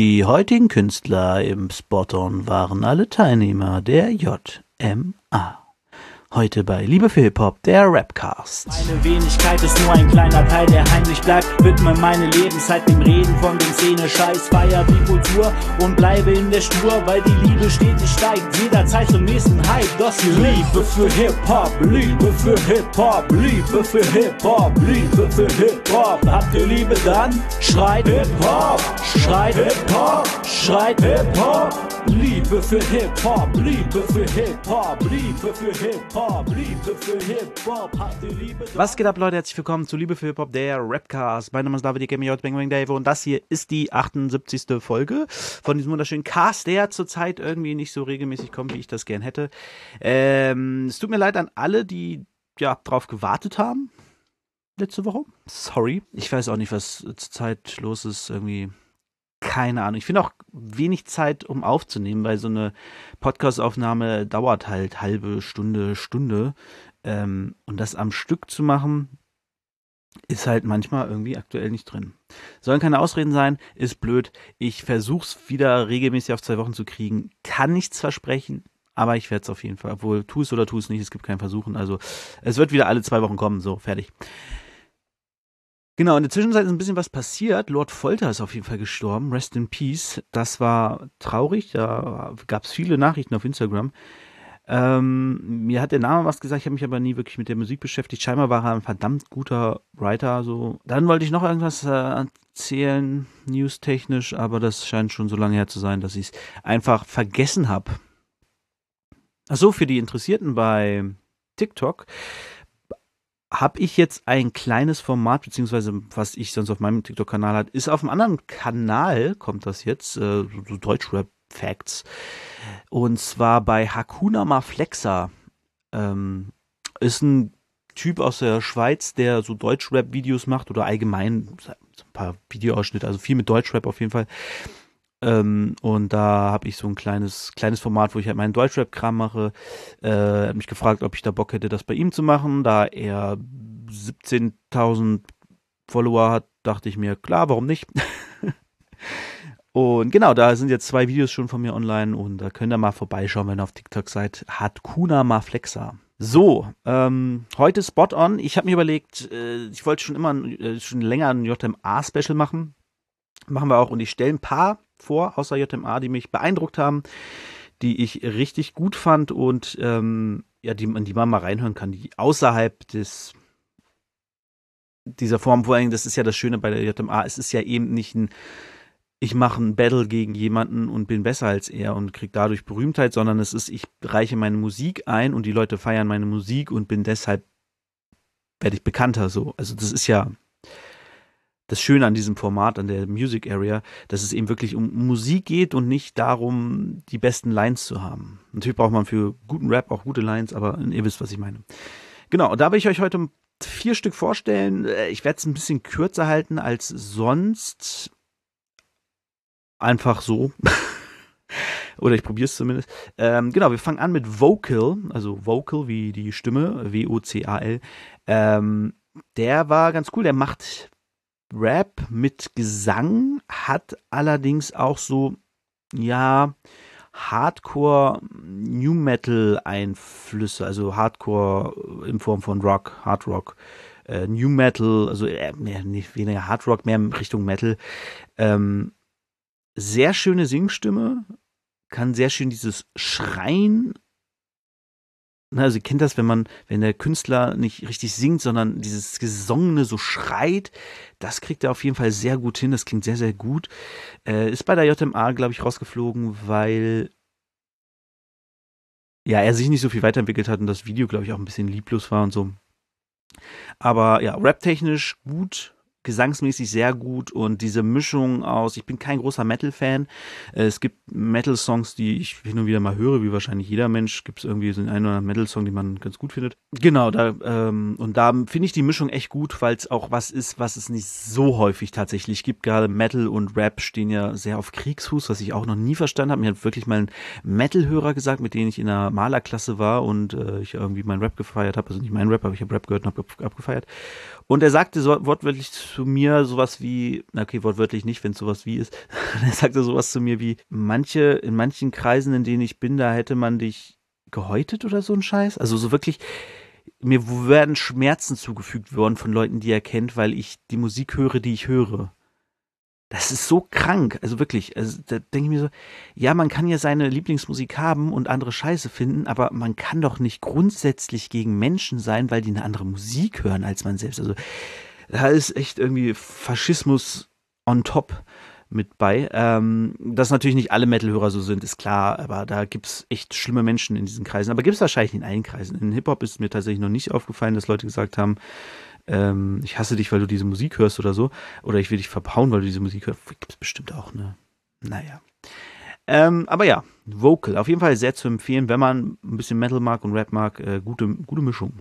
Die heutigen Künstler im Spot-On waren alle Teilnehmer der JMA. Heute bei Liebe für Hip-Hop, der Rapcast. Meine Wenigkeit ist nur ein kleiner Teil, der heimlich bleibt. Widme meine Lebenszeit dem Reden von den Szene-Scheiß. Feier die Kultur und bleibe in der Spur, weil die Liebe stetig steigt. Jederzeit zum nächsten Hype. Das hier Liebe für Hip-Hop, Liebe für Hip-Hop, Liebe für Hip-Hop, Liebe für Hip-Hop. Habt ihr Liebe dann? Schreit Hip-Hop, schreit Hip-Hop, schreit Hip-Hop. Liebe für Hip-Hop, Liebe für Hip-Hop, Liebe für Hip-Hop. Liebe für Hip-Hop, ihr Liebe? Was geht ab, Leute? Herzlich willkommen zu Liebe für Hip-Hop, der Rapcast. Mein Name ist David, ich heute Bang Bang Dave und das hier ist die 78. Folge von diesem wunderschönen Cast, der zurzeit irgendwie nicht so regelmäßig kommt, wie ich das gern hätte. Ähm, es tut mir leid an alle, die ja drauf gewartet haben letzte Woche. Sorry. Ich weiß auch nicht, was zurzeit los ist. Irgendwie keine Ahnung. Ich finde auch wenig Zeit, um aufzunehmen, weil so eine Podcast-Aufnahme dauert halt halbe Stunde, Stunde. Ähm, und das am Stück zu machen, ist halt manchmal irgendwie aktuell nicht drin. Sollen keine Ausreden sein, ist blöd. Ich versuche es wieder regelmäßig auf zwei Wochen zu kriegen. Kann nichts versprechen, aber ich werde es auf jeden Fall. Obwohl, tu es oder tu es nicht, es gibt kein Versuchen. Also, es wird wieder alle zwei Wochen kommen. So, fertig. Genau, in der Zwischenzeit ist ein bisschen was passiert. Lord Folter ist auf jeden Fall gestorben. Rest in Peace. Das war traurig. Da gab es viele Nachrichten auf Instagram. Ähm, mir hat der Name was gesagt, ich habe mich aber nie wirklich mit der Musik beschäftigt. Scheinbar war er ein verdammt guter Writer. So. Dann wollte ich noch irgendwas äh, erzählen, newstechnisch, aber das scheint schon so lange her zu sein, dass ich es einfach vergessen habe. Achso, für die Interessierten bei TikTok habe ich jetzt ein kleines Format, beziehungsweise was ich sonst auf meinem TikTok-Kanal hat, ist auf einem anderen Kanal, kommt das jetzt, äh, so Deutschrap-Facts. Und zwar bei Hakuna Maflexa. Ähm, ist ein Typ aus der Schweiz, der so Deutschrap-Videos macht oder allgemein so ein paar Videoausschnitte, also viel mit Deutschrap auf jeden Fall. Ähm, und da habe ich so ein kleines, kleines Format, wo ich halt meinen Deutschrap-Kram mache. Äh, hab mich gefragt, ob ich da Bock hätte, das bei ihm zu machen. Da er 17.000 Follower hat, dachte ich mir, klar, warum nicht? und genau, da sind jetzt zwei Videos schon von mir online und da könnt ihr mal vorbeischauen, wenn ihr auf TikTok seid. Hat Kuna Maflexa. So, ähm, heute Spot on. Ich habe mir überlegt, äh, ich wollte schon immer äh, schon länger ein JMA-Special machen. Machen wir auch und ich stelle ein paar vor, außer JMA, die mich beeindruckt haben, die ich richtig gut fand und ähm, ja, die, die man mal reinhören kann, die außerhalb des dieser Form, vor allem, das ist ja das Schöne bei der JMA, es ist ja eben nicht ein, ich mache ein Battle gegen jemanden und bin besser als er und krieg dadurch Berühmtheit, sondern es ist, ich reiche meine Musik ein und die Leute feiern meine Musik und bin deshalb, werde ich bekannter so. Also das ist ja, das Schöne an diesem Format, an der Music Area, dass es eben wirklich um Musik geht und nicht darum, die besten Lines zu haben. Natürlich braucht man für guten Rap auch gute Lines, aber ihr wisst, was ich meine. Genau, da will ich euch heute vier Stück vorstellen. Ich werde es ein bisschen kürzer halten als sonst. Einfach so. Oder ich probiere es zumindest. Ähm, genau, wir fangen an mit Vocal, also Vocal wie die Stimme, W-O-C-A-L. Ähm, der war ganz cool, der macht Rap mit Gesang, hat allerdings auch so, ja, Hardcore New Metal Einflüsse, also Hardcore in Form von Rock, Hard Rock, äh, New Metal, also äh, nicht weniger Hard Rock, mehr Richtung Metal. Ähm, sehr schöne Singstimme, kann sehr schön dieses Schreien also ihr kennt das, wenn man, wenn der Künstler nicht richtig singt, sondern dieses Gesongene so schreit, das kriegt er auf jeden Fall sehr gut hin, das klingt sehr, sehr gut. Äh, ist bei der JMA, glaube ich, rausgeflogen, weil ja, er sich nicht so viel weiterentwickelt hat und das Video, glaube ich, auch ein bisschen lieblos war und so. Aber ja, rap-technisch gut, gesangsmäßig sehr gut und diese Mischung aus, ich bin kein großer Metal-Fan. Äh, es gibt Metal-Songs, die ich hin und wieder mal höre, wie wahrscheinlich jeder Mensch. Gibt es irgendwie so einen oder anderen Metal-Song, den man ganz gut findet. Genau, da, ähm, und da finde ich die Mischung echt gut, weil es auch was ist, was es nicht so häufig tatsächlich gibt. Gerade Metal und Rap stehen ja sehr auf Kriegsfuß, was ich auch noch nie verstanden habe. Mir hat wirklich mal ein Metal-Hörer gesagt, mit dem ich in der Malerklasse war und äh, ich irgendwie meinen Rap gefeiert habe. Also nicht meinen Rap, aber ich habe Rap gehört und habe abgefeiert. Und er sagte so wortwörtlich zu mir sowas wie, okay, wortwörtlich nicht, wenn es sowas wie ist. er sagte sowas zu mir wie, manche, in manchen Kreisen, in denen ich bin, da hätte man dich gehäutet oder so ein Scheiß. Also so wirklich, mir werden Schmerzen zugefügt worden von Leuten, die er kennt, weil ich die Musik höre, die ich höre. Das ist so krank, also wirklich. Also da denke ich mir so, ja, man kann ja seine Lieblingsmusik haben und andere Scheiße finden, aber man kann doch nicht grundsätzlich gegen Menschen sein, weil die eine andere Musik hören als man selbst. Also da ist echt irgendwie Faschismus on top mit bei. Ähm, dass natürlich nicht alle Metal-Hörer so sind, ist klar, aber da gibt's echt schlimme Menschen in diesen Kreisen. Aber gibt's wahrscheinlich in allen Kreisen. In Hip-Hop ist mir tatsächlich noch nicht aufgefallen, dass Leute gesagt haben, ähm, ich hasse dich, weil du diese Musik hörst oder so. Oder ich will dich verpauen, weil du diese Musik hörst. Gibt's bestimmt auch, ne? Naja. Ähm, aber ja, Vocal, auf jeden Fall sehr zu empfehlen, wenn man ein bisschen Metal mag und Rap mag, äh, gute, gute Mischung.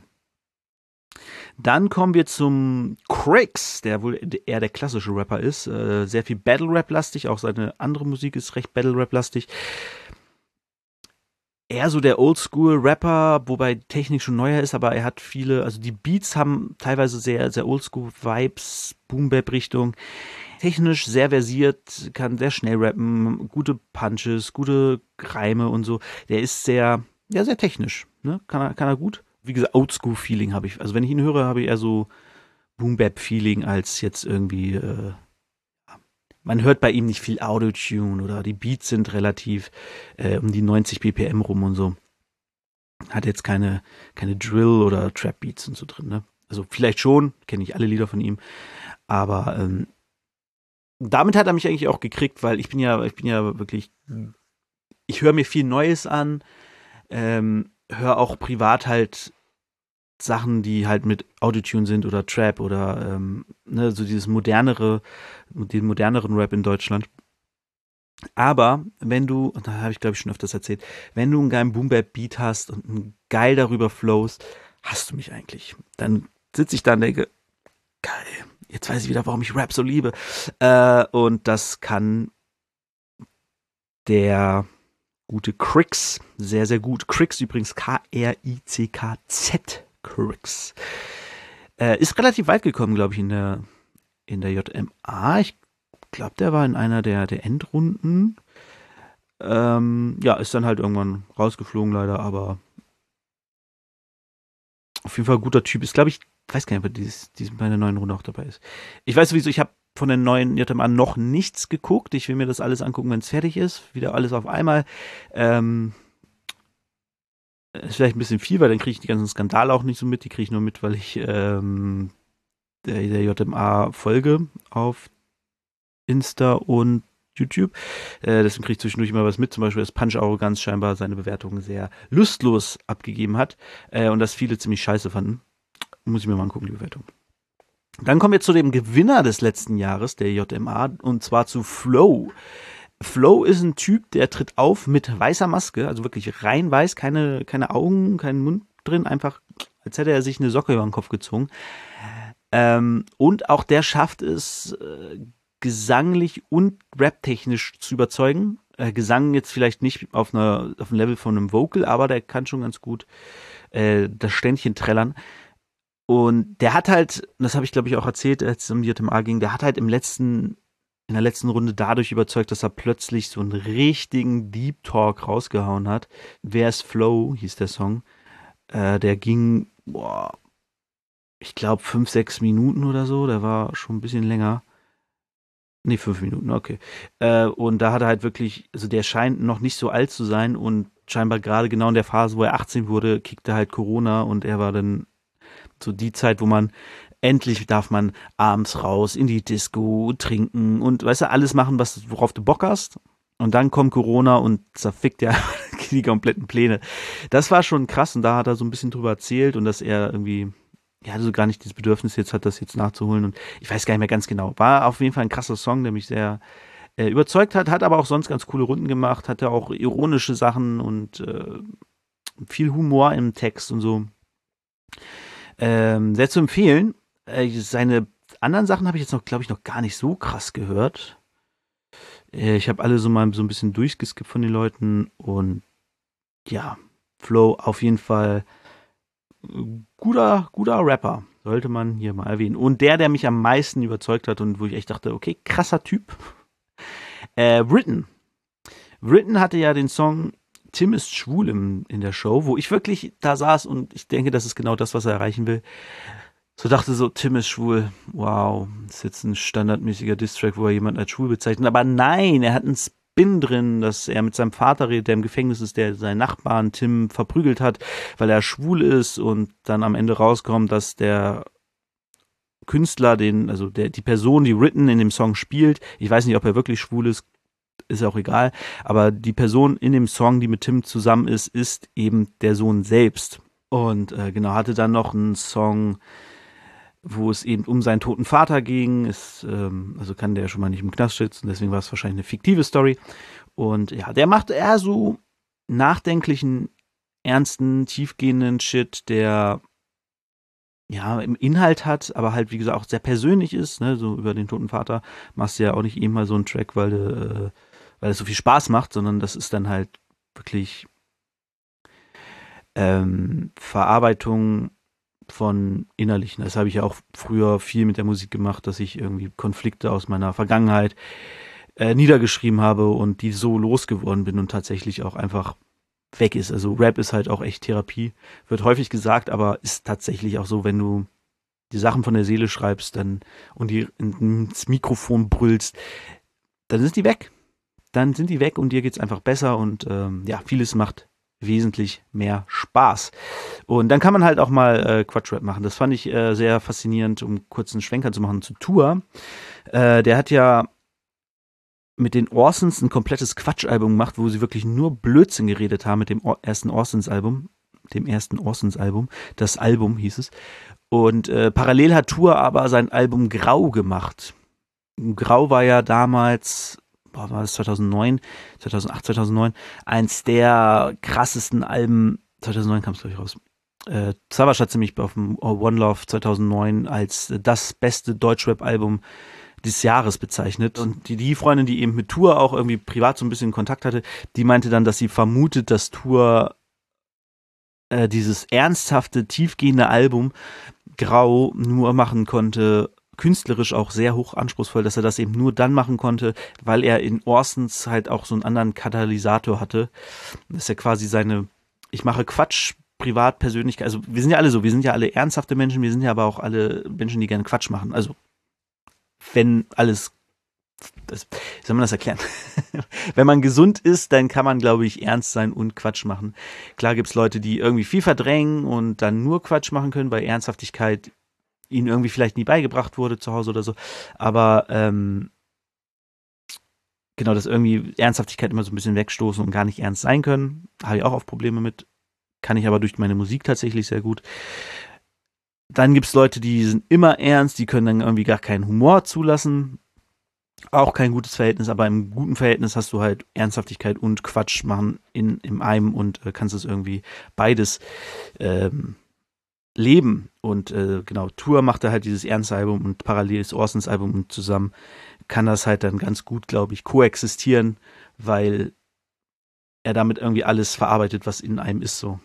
Dann kommen wir zum Crix, der wohl eher der klassische Rapper ist. Äh, sehr viel Battle-Rap-lastig, auch seine andere Musik ist recht Battle-Rap-lastig eher so der Oldschool-Rapper, wobei Technik schon neuer ist, aber er hat viele, also die Beats haben teilweise sehr, sehr Oldschool-Vibes, Boom-Bap-Richtung. Technisch sehr versiert, kann sehr schnell rappen, gute Punches, gute Reime und so. Der ist sehr, ja, sehr technisch, ne? Kann er, kann er gut. Wie gesagt, Oldschool-Feeling habe ich. Also wenn ich ihn höre, habe ich eher so Boom-Bap-Feeling als jetzt irgendwie, äh, man hört bei ihm nicht viel Auto-Tune oder die Beats sind relativ äh, um die 90 BPM rum und so. Hat jetzt keine, keine Drill- oder Trap-Beats und so drin, ne? Also vielleicht schon, kenne ich alle Lieder von ihm, aber ähm, damit hat er mich eigentlich auch gekriegt, weil ich bin ja, ich bin ja wirklich, ich höre mir viel Neues an, ähm, höre auch privat halt Sachen, die halt mit Autotune sind oder Trap oder ähm, ne, so dieses modernere, den moderneren Rap in Deutschland. Aber wenn du, da habe ich glaube ich schon öfters erzählt, wenn du einen geilen Boom-Bap-Beat hast und geil darüber flowst, hast du mich eigentlich. Dann sitze ich da und denke, geil, jetzt weiß ich wieder, warum ich Rap so liebe. Äh, und das kann der gute Crix sehr, sehr gut. Crix übrigens K-R-I-C-K-Z Crix. Äh, ist relativ weit gekommen, glaube ich, in der, in der JMA. Ich glaube, der war in einer der, der Endrunden. Ähm, ja, ist dann halt irgendwann rausgeflogen, leider, aber auf jeden Fall ein guter Typ. Ist, glaube ich, weiß gar nicht, ob er dieses, dieses bei der neuen Runde auch dabei ist. Ich weiß sowieso, ich habe von der neuen JMA noch nichts geguckt. Ich will mir das alles angucken, wenn es fertig ist. Wieder alles auf einmal. Ähm, ist vielleicht ein bisschen viel, weil dann kriege ich die ganzen Skandale auch nicht so mit. Die kriege ich nur mit, weil ich ähm, der, der JMA folge auf Insta und YouTube. Äh, deswegen kriege ich zwischendurch immer was mit. Zum Beispiel, dass Punch Arroganz scheinbar seine Bewertungen sehr lustlos abgegeben hat äh, und dass viele ziemlich scheiße fanden. Muss ich mir mal angucken, die Bewertung. Dann kommen wir zu dem Gewinner des letzten Jahres, der JMA, und zwar zu Flow. Flow ist ein Typ, der tritt auf mit weißer Maske, also wirklich rein weiß, keine, keine Augen, keinen Mund drin, einfach als hätte er sich eine Socke über den Kopf gezogen. Ähm, und auch der schafft es, äh, gesanglich und raptechnisch zu überzeugen. Äh, Gesang jetzt vielleicht nicht auf, einer, auf dem Level von einem Vocal, aber der kann schon ganz gut äh, das Ständchen trällern. Und der hat halt, das habe ich glaube ich auch erzählt, als es um JMA ging, der hat halt im letzten in der letzten Runde dadurch überzeugt, dass er plötzlich so einen richtigen Deep Talk rausgehauen hat. Wer ist Flow, hieß der Song. Äh, der ging, boah, ich glaube, fünf, sechs Minuten oder so. Der war schon ein bisschen länger. Nee, fünf Minuten, okay. Äh, und da hat er halt wirklich, also der scheint noch nicht so alt zu sein und scheinbar gerade genau in der Phase, wo er 18 wurde, kickte halt Corona und er war dann so die Zeit, wo man endlich darf man abends raus in die Disco, trinken und weißt du, alles machen, was, worauf du Bock hast. Und dann kommt Corona und zerfickt ja die kompletten Pläne. Das war schon krass und da hat er so ein bisschen drüber erzählt und dass er irgendwie, ja, also gar nicht das Bedürfnis jetzt hat, das jetzt nachzuholen und ich weiß gar nicht mehr ganz genau. War auf jeden Fall ein krasser Song, der mich sehr äh, überzeugt hat, hat aber auch sonst ganz coole Runden gemacht, hatte auch ironische Sachen und äh, viel Humor im Text und so. Ähm, sehr zu empfehlen. Äh, seine anderen Sachen habe ich jetzt noch, glaube ich, noch gar nicht so krass gehört. Äh, ich habe alle so mal so ein bisschen durchgeskippt von den Leuten und ja, Flow auf jeden Fall guter, guter Rapper. sollte man hier mal erwähnen. Und der, der mich am meisten überzeugt hat und wo ich echt dachte, okay, krasser Typ, äh, Britton. Britton hatte ja den Song Tim ist schwul im, in der Show, wo ich wirklich da saß und ich denke, das ist genau das, was er erreichen will. So dachte so, Tim ist schwul. Wow, ist jetzt ein standardmäßiger Distrack, wo er jemanden als schwul bezeichnet. Aber nein, er hat einen Spin drin, dass er mit seinem Vater redet, der im Gefängnis ist, der seinen Nachbarn Tim verprügelt hat, weil er schwul ist und dann am Ende rauskommt, dass der Künstler, den, also der, die Person, die Written in dem Song spielt, ich weiß nicht, ob er wirklich schwul ist, ist auch egal, aber die Person in dem Song, die mit Tim zusammen ist, ist eben der Sohn selbst. Und äh, genau, hatte dann noch einen Song, wo es eben um seinen toten Vater ging. Ist, ähm, also kann der schon mal nicht im Knast sitzen, deswegen war es wahrscheinlich eine fiktive Story. Und ja, der macht eher so nachdenklichen, ernsten, tiefgehenden Shit, der ja, im Inhalt hat, aber halt, wie gesagt, auch sehr persönlich ist, ne, so über den toten Vater machst du ja auch nicht eben mal so einen Track, weil äh, weil es so viel Spaß macht, sondern das ist dann halt wirklich ähm, Verarbeitung von Innerlichen. Das habe ich ja auch früher viel mit der Musik gemacht, dass ich irgendwie Konflikte aus meiner Vergangenheit äh, niedergeschrieben habe und die so losgeworden bin und tatsächlich auch einfach weg ist. Also Rap ist halt auch echt Therapie. Wird häufig gesagt, aber ist tatsächlich auch so, wenn du die Sachen von der Seele schreibst dann und die ins Mikrofon brüllst, dann sind die weg. Dann sind die weg und dir geht's einfach besser und ähm, ja, vieles macht wesentlich mehr Spaß. Und dann kann man halt auch mal äh, Quatschrap machen. Das fand ich äh, sehr faszinierend, um kurz einen Schwenker zu machen zu Tour. Äh, der hat ja mit den Orsons ein komplettes Quatschalbum gemacht, wo sie wirklich nur Blödsinn geredet haben mit dem ersten Orsons-Album, dem ersten Orsons-Album. Das Album hieß es. Und äh, parallel hat Tour aber sein Album Grau gemacht. Grau war ja damals, war das 2009, 2008, 2009, eins der krassesten Alben, 2009 kam es glaube ich raus. Äh, Savage hat ziemlich auf dem One Love 2009 als das beste Deutschrap-Album des Jahres bezeichnet. Und die, die Freundin, die eben mit Tour auch irgendwie privat so ein bisschen Kontakt hatte, die meinte dann, dass sie vermutet, dass Tour äh, dieses ernsthafte, tiefgehende Album Grau nur machen konnte, künstlerisch auch sehr hoch anspruchsvoll, dass er das eben nur dann machen konnte, weil er in Orsons halt auch so einen anderen Katalysator hatte. Dass er quasi seine, ich mache Quatsch, privat, Persönlichkeit, also wir sind ja alle so, wir sind ja alle ernsthafte Menschen, wir sind ja aber auch alle Menschen, die gerne Quatsch machen. Also wenn alles das, wie soll man das erklären? Wenn man gesund ist, dann kann man, glaube ich, ernst sein und Quatsch machen. Klar gibt's Leute, die irgendwie viel verdrängen und dann nur Quatsch machen können, weil Ernsthaftigkeit ihnen irgendwie vielleicht nie beigebracht wurde zu Hause oder so. Aber ähm, genau, dass irgendwie Ernsthaftigkeit immer so ein bisschen wegstoßen und gar nicht ernst sein können, habe ich auch oft Probleme mit. Kann ich aber durch meine Musik tatsächlich sehr gut. Dann gibt's Leute, die sind immer ernst, die können dann irgendwie gar keinen Humor zulassen. Auch kein gutes Verhältnis, aber im guten Verhältnis hast du halt Ernsthaftigkeit und Quatsch machen in, in einem und äh, kannst es irgendwie beides ähm, leben. Und äh, genau, Tour macht er halt dieses ernste Album und parallel ist Orsons Album und zusammen kann das halt dann ganz gut, glaube ich, koexistieren, weil er damit irgendwie alles verarbeitet, was in einem ist so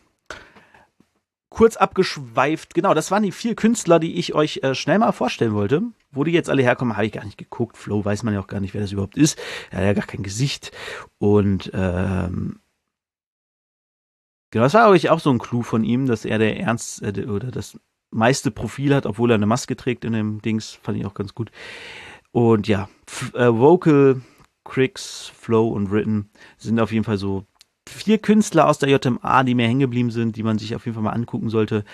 kurz abgeschweift. Genau, das waren die vier Künstler, die ich euch äh, schnell mal vorstellen wollte. Wo die jetzt alle herkommen, habe ich gar nicht geguckt. Flow weiß man ja auch gar nicht, wer das überhaupt ist. Er hat ja gar kein Gesicht. Und ähm, genau, das war euch auch so ein Clou von ihm, dass er der ernst äh, oder das meiste Profil hat, obwohl er eine Maske trägt in dem Dings. Fand ich auch ganz gut. Und ja, äh, Vocal, Cricks, Flow und Written sind auf jeden Fall so vier Künstler aus der JMA, die mir hängen geblieben sind, die man sich auf jeden Fall mal angucken sollte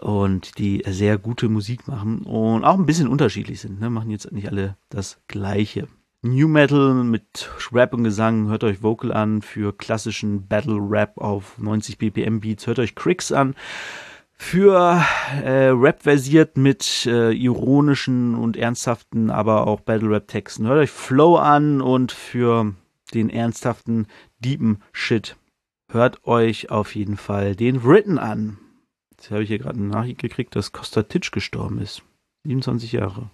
und die sehr gute Musik machen und auch ein bisschen unterschiedlich sind. Ne? Machen jetzt nicht alle das Gleiche. New Metal mit Rap und Gesang, hört euch Vocal an. Für klassischen Battle Rap auf 90 BPM Beats, hört euch Cricks an. Für äh, Rap versiert mit äh, ironischen und ernsthaften, aber auch Battle Rap Texten, hört euch Flow an und für den ernsthaften, deepen Shit. Hört euch auf jeden Fall den Written an. Jetzt habe ich hier gerade eine Nachricht gekriegt, dass Costa Titsch gestorben ist. 27 Jahre.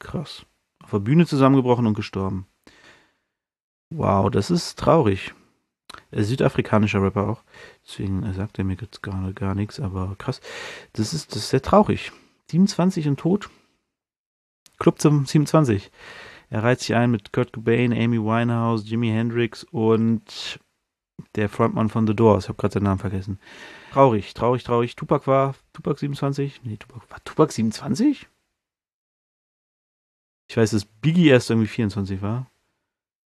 Krass. Auf der Bühne zusammengebrochen und gestorben. Wow, das ist traurig. Er südafrikanischer Rapper auch. Deswegen sagt er mir jetzt gar, gar nichts, aber krass. Das ist, das ist sehr traurig. 27 und tot. Club zum 27. Er reiht sich ein mit Kurt Cobain, Amy Winehouse, Jimi Hendrix und der Frontmann von The Doors. Ich habe gerade seinen Namen vergessen. Traurig, traurig, traurig. Tupac war Tupac 27? Nee, Tupac war Tupac 27? Ich weiß, dass Biggie erst irgendwie 24 war.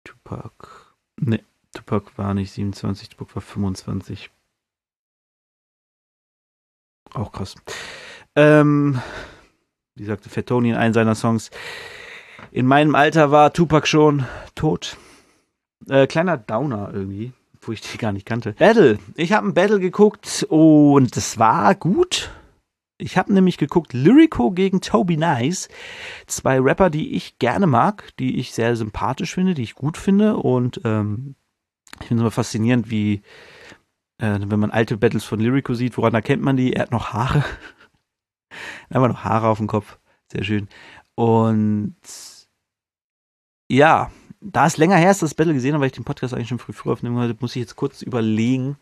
Tupac. Nee, Tupac war nicht 27, Tupac war 25. Auch krass. Ähm, wie sagte Fettoni in einem seiner Songs, in meinem Alter war Tupac schon tot. Äh, kleiner Downer irgendwie, wo ich die gar nicht kannte. Battle. Ich habe ein Battle geguckt und es war gut. Ich habe nämlich geguckt Lyrico gegen Toby Nice. Zwei Rapper, die ich gerne mag, die ich sehr sympathisch finde, die ich gut finde. Und ähm, ich finde es immer faszinierend, wie, äh, wenn man alte Battles von Lyrico sieht, woran erkennt man die? Er hat noch Haare. Einfach noch Haare auf dem Kopf. Sehr schön. Und ja, da es länger her ist, dass das Battle gesehen habe, weil ich den Podcast eigentlich schon früh früh aufnehmen wollte, muss ich jetzt kurz überlegen.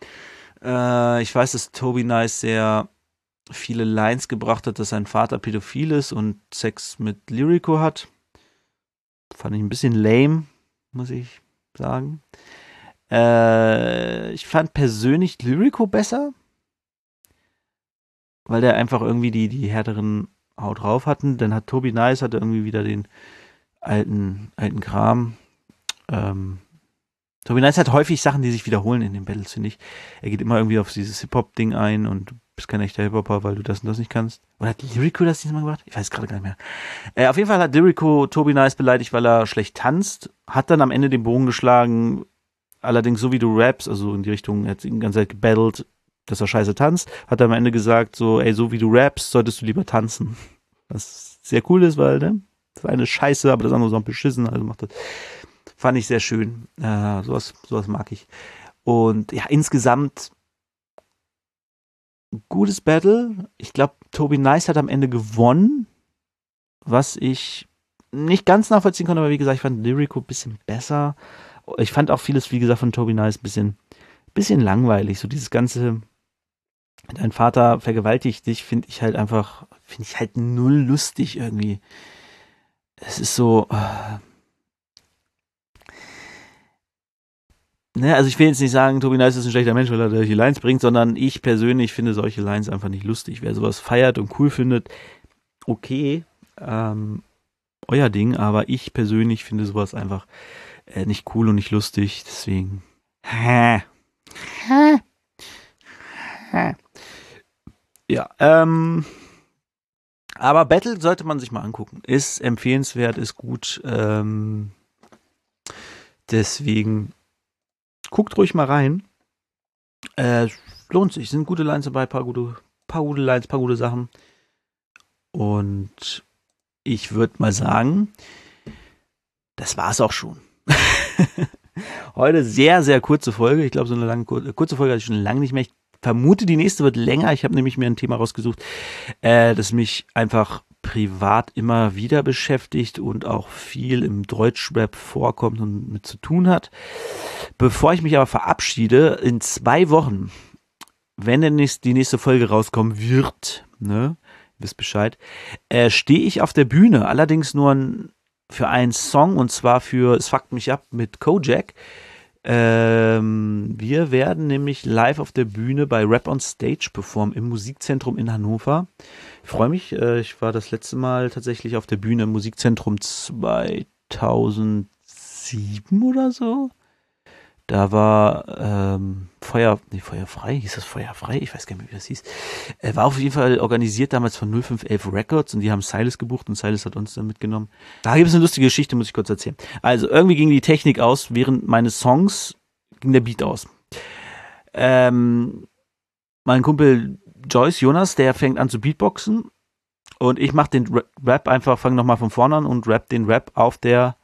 Äh, ich weiß, dass Toby Nice sehr viele Lines gebracht hat, dass sein Vater pädophil ist und Sex mit Lyrico hat. Fand ich ein bisschen lame, muss ich sagen. Äh, ich fand persönlich Lyrico besser, weil der einfach irgendwie die, die härteren Haut drauf hatten. Dann hat Toby Nice hatte irgendwie wieder den alten, alten Kram. Ähm, Toby Nice hat häufig Sachen, die sich wiederholen in den Battles, finde ich. Er geht immer irgendwie auf dieses Hip-Hop-Ding ein und bist kein echter Hip-Hopper, weil du das und das nicht kannst. Oder hat Lyrico das diesmal gemacht? Ich weiß gerade gar nicht mehr. Äh, auf jeden Fall hat Lyrico Toby Nice beleidigt, weil er schlecht tanzt. Hat dann am Ende den Bogen geschlagen. Allerdings so wie du raps, also in die Richtung, er hat ihn die ganze Zeit gebattelt, dass er scheiße tanzt. Hat er am Ende gesagt, so, ey, so wie du rappst, solltest du lieber tanzen. Was sehr cool ist, weil, ne? Das eine Scheiße, aber das andere so ein beschissen, also macht das. Fand ich sehr schön. Äh, sowas, sowas mag ich. Und ja, insgesamt gutes Battle. Ich glaube, Toby Nice hat am Ende gewonnen, was ich nicht ganz nachvollziehen konnte, aber wie gesagt, ich fand Lyrico ein bisschen besser. Ich fand auch vieles, wie gesagt, von Toby Nice ein bisschen, bisschen langweilig. So dieses ganze, dein Vater vergewaltigt dich, finde ich halt einfach, finde ich halt null lustig irgendwie. Es ist so, äh, ne, also ich will jetzt nicht sagen, Tobi Nice ist ein schlechter Mensch, weil er solche Lines bringt, sondern ich persönlich finde solche Lines einfach nicht lustig. Wer sowas feiert und cool findet, okay, ähm, euer Ding, aber ich persönlich finde sowas einfach äh, nicht cool und nicht lustig, deswegen. Hä. Hä. Hä. Ja, ähm, aber Battle sollte man sich mal angucken. Ist empfehlenswert, ist gut. Ähm, deswegen guckt ruhig mal rein. Äh, lohnt sich. Sind gute Lines dabei, paar gute, paar gute Lines, paar gute Sachen. Und ich würde mal sagen, das war's auch schon. Heute sehr, sehr kurze Folge. Ich glaube, so eine lange, kurze Folge hatte ich schon lange nicht mehr. Ich vermute, die nächste wird länger. Ich habe nämlich mir ein Thema rausgesucht, äh, das mich einfach privat immer wieder beschäftigt und auch viel im Deutschrap vorkommt und mit zu tun hat. Bevor ich mich aber verabschiede, in zwei Wochen, wenn denn die nächste Folge rauskommen wird, ne, wisst Bescheid, äh, stehe ich auf der Bühne, allerdings nur ein, für einen Song und zwar für Es fuckt mich ab mit Kojak. Ähm, wir werden nämlich live auf der Bühne bei Rap on Stage performen im Musikzentrum in Hannover. Ich freue mich. Äh, ich war das letzte Mal tatsächlich auf der Bühne im Musikzentrum 2007 oder so. Da war ähm, Feuer, nee, Feuerfrei, hieß das Feuerfrei? Ich weiß gar nicht mehr, wie das hieß. Er war auf jeden Fall organisiert damals von 0511 Records und die haben Silas gebucht und Silas hat uns dann mitgenommen. Da gibt es eine lustige Geschichte, muss ich kurz erzählen. Also irgendwie ging die Technik aus, während meines Songs ging der Beat aus. Ähm, mein Kumpel Joyce Jonas, der fängt an zu Beatboxen und ich mache den Rap einfach, fange nochmal von vorne an und rap den Rap auf der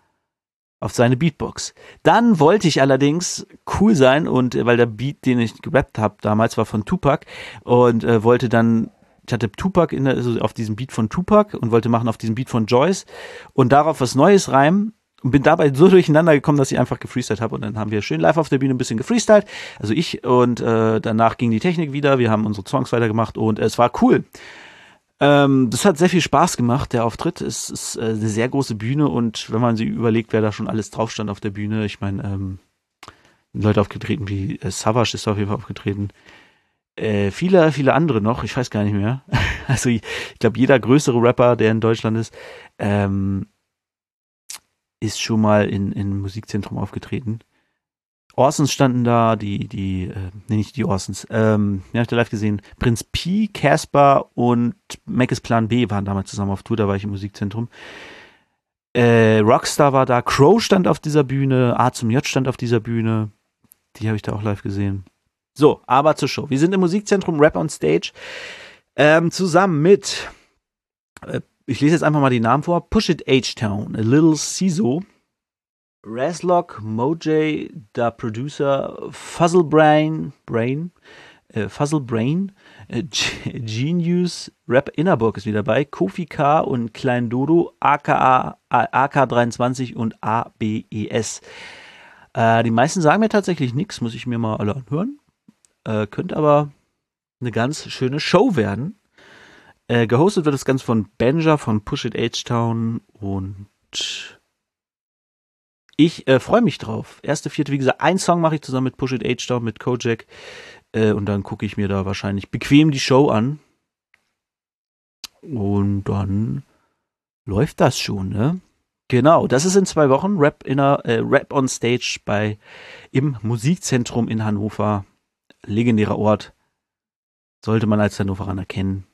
auf seine Beatbox. Dann wollte ich allerdings cool sein und äh, weil der Beat, den ich gerappt habe damals, war von Tupac und äh, wollte dann ich hatte Tupac in der, also auf diesem Beat von Tupac und wollte machen auf diesem Beat von Joyce und darauf was Neues reimen und bin dabei so durcheinander gekommen, dass ich einfach gefreestylt habe und dann haben wir schön live auf der Bühne ein bisschen gefreestylt, also ich und äh, danach ging die Technik wieder, wir haben unsere Songs weitergemacht und es war cool. Ähm, das hat sehr viel Spaß gemacht, der Auftritt. Es ist äh, eine sehr große Bühne und wenn man sich überlegt, wer da schon alles drauf stand auf der Bühne, ich meine, ähm, Leute aufgetreten wie äh, Savage ist auf jeden Fall aufgetreten. Äh, viele, viele andere noch, ich weiß gar nicht mehr. Also ich, ich glaube, jeder größere Rapper, der in Deutschland ist, ähm, ist schon mal in, in Musikzentrum aufgetreten. Orsons standen da, die, die, äh, nee, nicht die Orsons, ähm, ja, hab ich da live gesehen. Prinz P, Casper und Mac Plan B waren damals zusammen auf Tour, da war ich im Musikzentrum. Äh, Rockstar war da, Crow stand auf dieser Bühne, A zum J stand auf dieser Bühne. Die habe ich da auch live gesehen. So, aber zur Show. Wir sind im Musikzentrum Rap on Stage ähm, zusammen mit, äh, ich lese jetzt einfach mal die Namen vor, Push It H-Town, A Little Ciso, Razlock, Moj, der Producer, Fuzzle Brain, äh, Fuzzle Brain, äh, Genius, Rap Innerburg ist wieder dabei, Kofi K und Klein Dodo, aka AK23 und ABES. Äh, die meisten sagen mir tatsächlich nichts, muss ich mir mal alle anhören. Äh, könnte aber eine ganz schöne Show werden. Äh, gehostet wird das Ganze von Benja von Push It H-Town und ich äh, freue mich drauf. Erste, vierte, wie gesagt, ein Song mache ich zusammen mit Push It H-Down, mit Kojak. Äh, und dann gucke ich mir da wahrscheinlich bequem die Show an. Und dann läuft das schon, ne? Genau, das ist in zwei Wochen Rap, in a, äh, Rap on Stage bei im Musikzentrum in Hannover. Legendärer Ort. Sollte man als Hannoveraner kennen.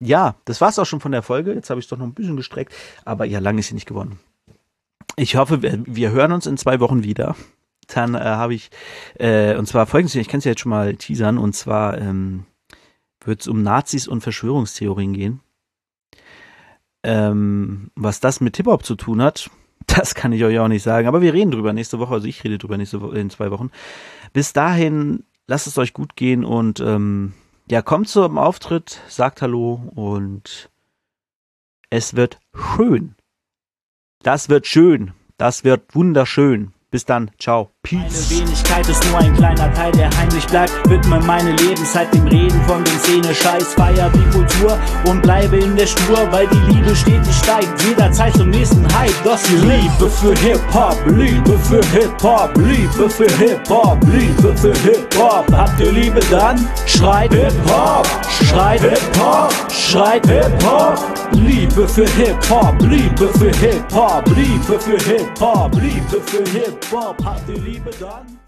Ja, das war's auch schon von der Folge. Jetzt habe ich es doch noch ein bisschen gestreckt, aber ja, lange ist sie nicht geworden. Ich hoffe, wir, wir hören uns in zwei Wochen wieder. Dann äh, habe ich, äh, und zwar folgendes, ich kann es ja jetzt schon mal teasern, und zwar ähm, wird es um Nazis und Verschwörungstheorien gehen. Ähm, was das mit Hip-Hop zu tun hat, das kann ich euch auch nicht sagen. Aber wir reden drüber nächste Woche, also ich rede drüber nächste Woche, in zwei Wochen. Bis dahin, lasst es euch gut gehen und ähm, ja, kommt zum Auftritt, sagt Hallo und es wird schön. Das wird schön. Das wird wunderschön. Bis dann. Ciao. Peace. Meine Wenigkeit ist nur ein kleiner Teil, der heimlich bleibt. Widme meine Lebenszeit dem Reden von den Szene, Scheiß, feier die Kultur und bleibe in der Spur, weil die Liebe stetig steigt. Jederzeit zum nächsten Hype. Das die Liebe für Hip-Hop, Liebe für Hip-Hop, Liebe für Hip-Hop, Liebe für Hip-Hop. Habt ihr Liebe dann? Schreit Hip-Hop, schreit Hip-Hop, schreit Hip-Hop. Liebe für Hip-Hop, Liebe für Hip-Hop, Liebe für Hip-Hop, Liebe für Hip-Hop. Habt ihr Liebe dann?